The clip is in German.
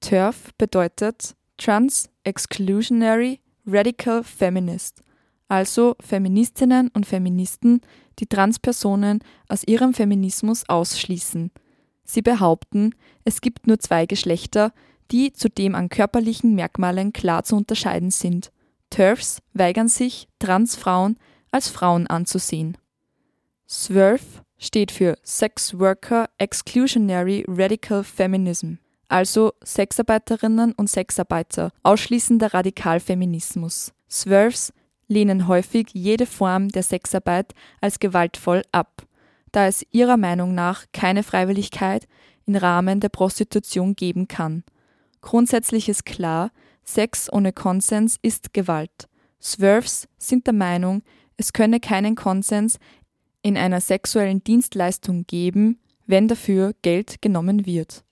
TERF bedeutet Trans Exclusionary Radical Feminist, also Feministinnen und Feministen, die Transpersonen aus ihrem Feminismus ausschließen. Sie behaupten, es gibt nur zwei Geschlechter, die zudem an körperlichen Merkmalen klar zu unterscheiden sind. TERFs weigern sich, Transfrauen als Frauen anzusehen. SWERF steht für Sex Worker Exclusionary Radical Feminism, also Sexarbeiterinnen und Sexarbeiter, ausschließender Radikalfeminismus. SWERFs lehnen häufig jede Form der Sexarbeit als gewaltvoll ab, da es ihrer Meinung nach keine Freiwilligkeit im Rahmen der Prostitution geben kann. Grundsätzlich ist klar, Sex ohne Konsens ist Gewalt. Swerves sind der Meinung, es könne keinen Konsens in einer sexuellen Dienstleistung geben, wenn dafür Geld genommen wird.